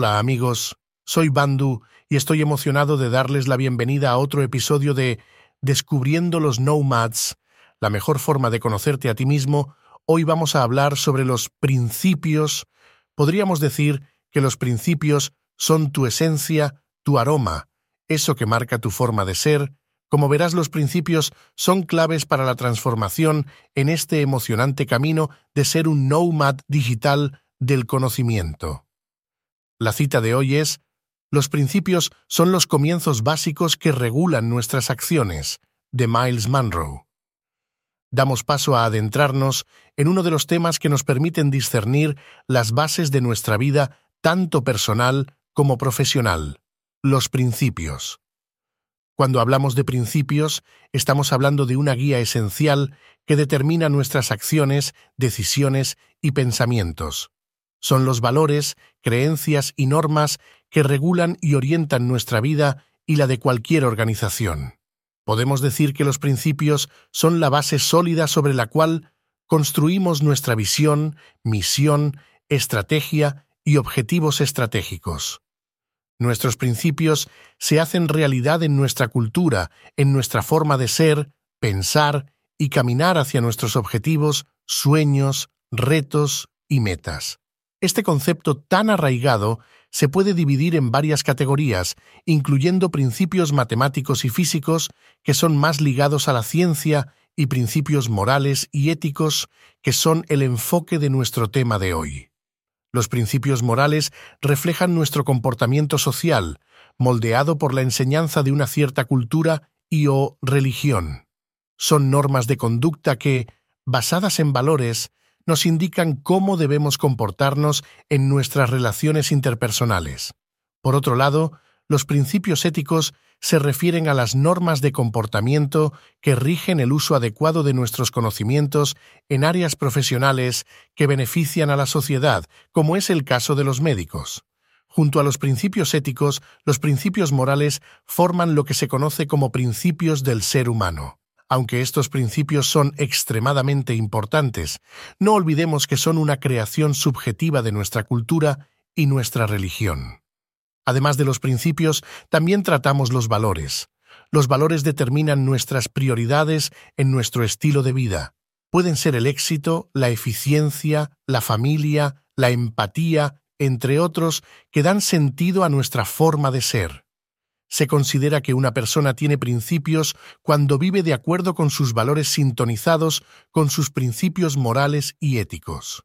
Hola amigos, soy Bandu y estoy emocionado de darles la bienvenida a otro episodio de Descubriendo los Nomads, la mejor forma de conocerte a ti mismo. Hoy vamos a hablar sobre los principios. Podríamos decir que los principios son tu esencia, tu aroma, eso que marca tu forma de ser. Como verás, los principios son claves para la transformación en este emocionante camino de ser un nomad digital del conocimiento. La cita de hoy es, Los principios son los comienzos básicos que regulan nuestras acciones, de Miles Monroe. Damos paso a adentrarnos en uno de los temas que nos permiten discernir las bases de nuestra vida, tanto personal como profesional, los principios. Cuando hablamos de principios, estamos hablando de una guía esencial que determina nuestras acciones, decisiones y pensamientos. Son los valores, creencias y normas que regulan y orientan nuestra vida y la de cualquier organización. Podemos decir que los principios son la base sólida sobre la cual construimos nuestra visión, misión, estrategia y objetivos estratégicos. Nuestros principios se hacen realidad en nuestra cultura, en nuestra forma de ser, pensar y caminar hacia nuestros objetivos, sueños, retos y metas. Este concepto tan arraigado se puede dividir en varias categorías, incluyendo principios matemáticos y físicos que son más ligados a la ciencia y principios morales y éticos que son el enfoque de nuestro tema de hoy. Los principios morales reflejan nuestro comportamiento social, moldeado por la enseñanza de una cierta cultura y o religión. Son normas de conducta que, basadas en valores, nos indican cómo debemos comportarnos en nuestras relaciones interpersonales. Por otro lado, los principios éticos se refieren a las normas de comportamiento que rigen el uso adecuado de nuestros conocimientos en áreas profesionales que benefician a la sociedad, como es el caso de los médicos. Junto a los principios éticos, los principios morales forman lo que se conoce como principios del ser humano. Aunque estos principios son extremadamente importantes, no olvidemos que son una creación subjetiva de nuestra cultura y nuestra religión. Además de los principios, también tratamos los valores. Los valores determinan nuestras prioridades en nuestro estilo de vida. Pueden ser el éxito, la eficiencia, la familia, la empatía, entre otros, que dan sentido a nuestra forma de ser. Se considera que una persona tiene principios cuando vive de acuerdo con sus valores sintonizados con sus principios morales y éticos.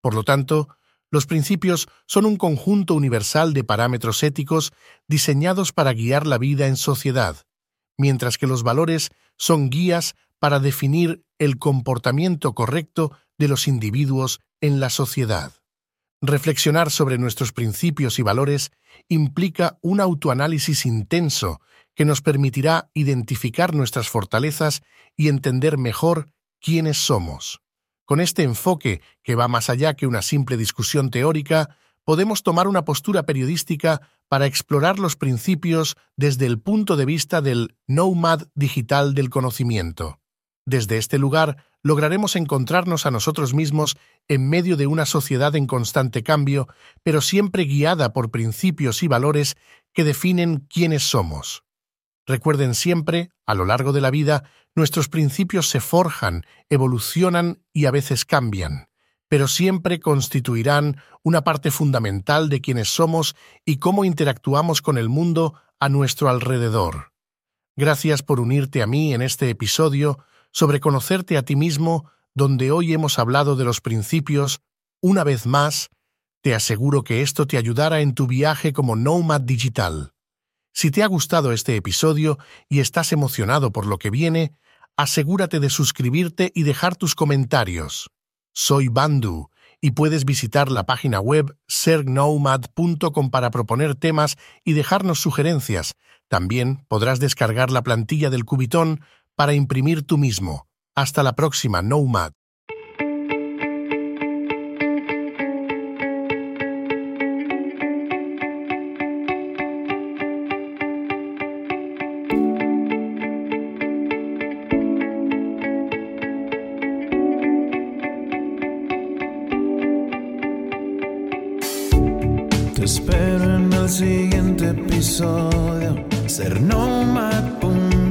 Por lo tanto, los principios son un conjunto universal de parámetros éticos diseñados para guiar la vida en sociedad, mientras que los valores son guías para definir el comportamiento correcto de los individuos en la sociedad. Reflexionar sobre nuestros principios y valores implica un autoanálisis intenso que nos permitirá identificar nuestras fortalezas y entender mejor quiénes somos. Con este enfoque, que va más allá que una simple discusión teórica, podemos tomar una postura periodística para explorar los principios desde el punto de vista del nomad digital del conocimiento. Desde este lugar, lograremos encontrarnos a nosotros mismos en medio de una sociedad en constante cambio, pero siempre guiada por principios y valores que definen quiénes somos. Recuerden siempre, a lo largo de la vida, nuestros principios se forjan, evolucionan y a veces cambian, pero siempre constituirán una parte fundamental de quienes somos y cómo interactuamos con el mundo a nuestro alrededor. Gracias por unirte a mí en este episodio sobre conocerte a ti mismo, donde hoy hemos hablado de los principios, una vez más, te aseguro que esto te ayudará en tu viaje como Nomad Digital. Si te ha gustado este episodio y estás emocionado por lo que viene, asegúrate de suscribirte y dejar tus comentarios. Soy Bandu y puedes visitar la página web sergnomad.com para proponer temas y dejarnos sugerencias. También podrás descargar la plantilla del Cubitón para imprimir tú mismo. Hasta la próxima, Nomad. espero en el siguiente episodio. Ser nomad.com